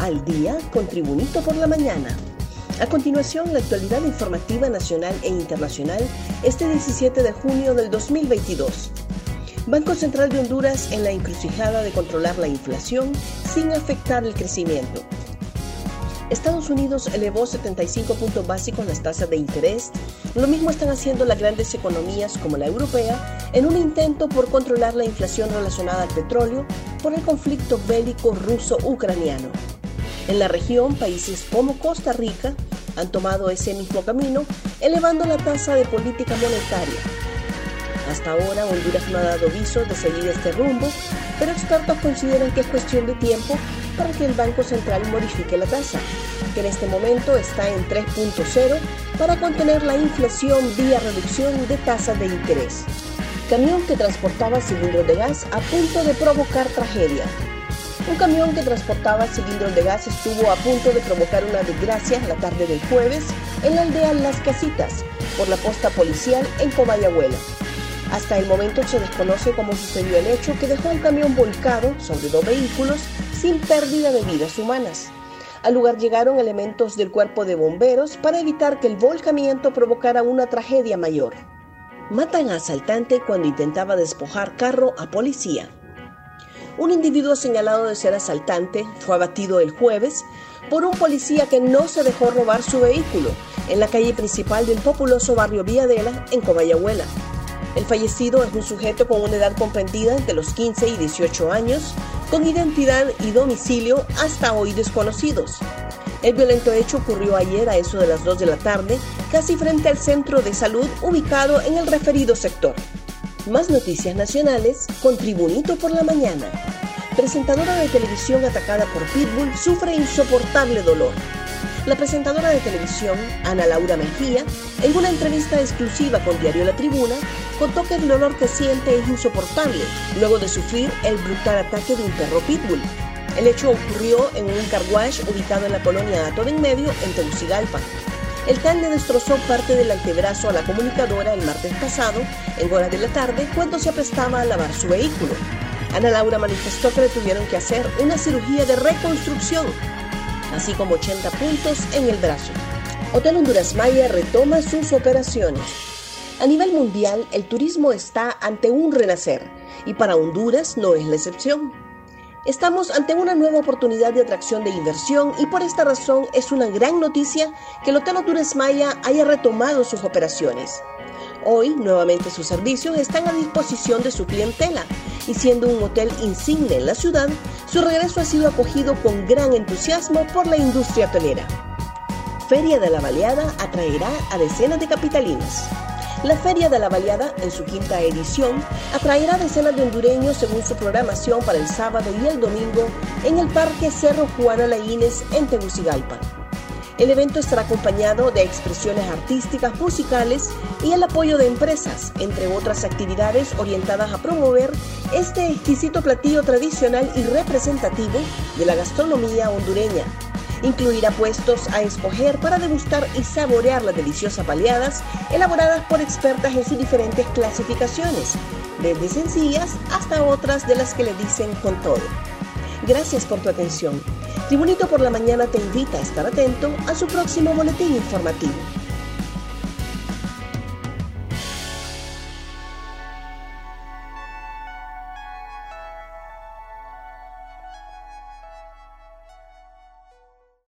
al día con Tribunito por la mañana. A continuación, la actualidad informativa nacional e internacional este 17 de junio del 2022. Banco Central de Honduras en la encrucijada de controlar la inflación sin afectar el crecimiento. Estados Unidos elevó 75 puntos básicos las tasas de interés. Lo mismo están haciendo las grandes economías como la europea en un intento por controlar la inflación relacionada al petróleo por el conflicto bélico ruso-ucraniano. En la región, países como Costa Rica han tomado ese mismo camino, elevando la tasa de política monetaria. Hasta ahora Honduras no ha dado viso de seguir este rumbo, pero expertos consideran que es cuestión de tiempo para que el Banco Central modifique la tasa, que en este momento está en 3.0 para contener la inflación vía reducción de tasas de interés. Camión que transportaba cilindros de gas a punto de provocar tragedia. Un camión que transportaba cilindros de gas estuvo a punto de provocar una desgracia la tarde del jueves en la aldea Las Casitas por la posta policial en Comayagüela. Hasta el momento se desconoce cómo sucedió el hecho que dejó el camión volcado sobre dos vehículos sin pérdida de vidas humanas. Al lugar llegaron elementos del cuerpo de bomberos para evitar que el volcamiento provocara una tragedia mayor. Matan a asaltante cuando intentaba despojar carro a policía. Un individuo señalado de ser asaltante fue abatido el jueves por un policía que no se dejó robar su vehículo en la calle principal del populoso barrio Villadela, en Comayagüela. El fallecido es un sujeto con una edad comprendida entre los 15 y 18 años, con identidad y domicilio hasta hoy desconocidos. El violento hecho ocurrió ayer a eso de las 2 de la tarde, casi frente al centro de salud ubicado en el referido sector. Más noticias nacionales con Tribunito por la Mañana. Presentadora de televisión atacada por Pitbull sufre insoportable dolor. La presentadora de televisión, Ana Laura Mejía, en una entrevista exclusiva con Diario La Tribuna, contó que el dolor que siente es insoportable luego de sufrir el brutal ataque de un perro pitbull. El hecho ocurrió en un carwash ubicado en la colonia Ato en Medio, en Tegucigalpa. El can le destrozó parte del antebrazo a la comunicadora el martes pasado, en horas de la tarde, cuando se aprestaba a lavar su vehículo. Ana Laura manifestó que le tuvieron que hacer una cirugía de reconstrucción así como 80 puntos en el brazo. Hotel Honduras Maya retoma sus operaciones. A nivel mundial, el turismo está ante un renacer y para Honduras no es la excepción. Estamos ante una nueva oportunidad de atracción de inversión y por esta razón es una gran noticia que el Hotel Honduras Maya haya retomado sus operaciones. Hoy, nuevamente sus servicios están a disposición de su clientela y siendo un hotel insigne en la ciudad, su regreso ha sido acogido con gran entusiasmo por la industria hotelera. Feria de la Baleada atraerá a decenas de capitalinos. La Feria de la Baleada, en su quinta edición, atraerá decenas de hondureños según su programación para el sábado y el domingo en el Parque Cerro Juana Laínez en Tegucigalpa. El evento estará acompañado de expresiones artísticas, musicales y el apoyo de empresas, entre otras actividades orientadas a promover este exquisito platillo tradicional y representativo de la gastronomía hondureña. Incluirá puestos a escoger para degustar y saborear las deliciosas baleadas elaboradas por expertas en sus diferentes clasificaciones, desde sencillas hasta otras de las que le dicen con todo. Gracias por tu atención. Tribunito por la Mañana te invita a estar atento a su próximo boletín informativo.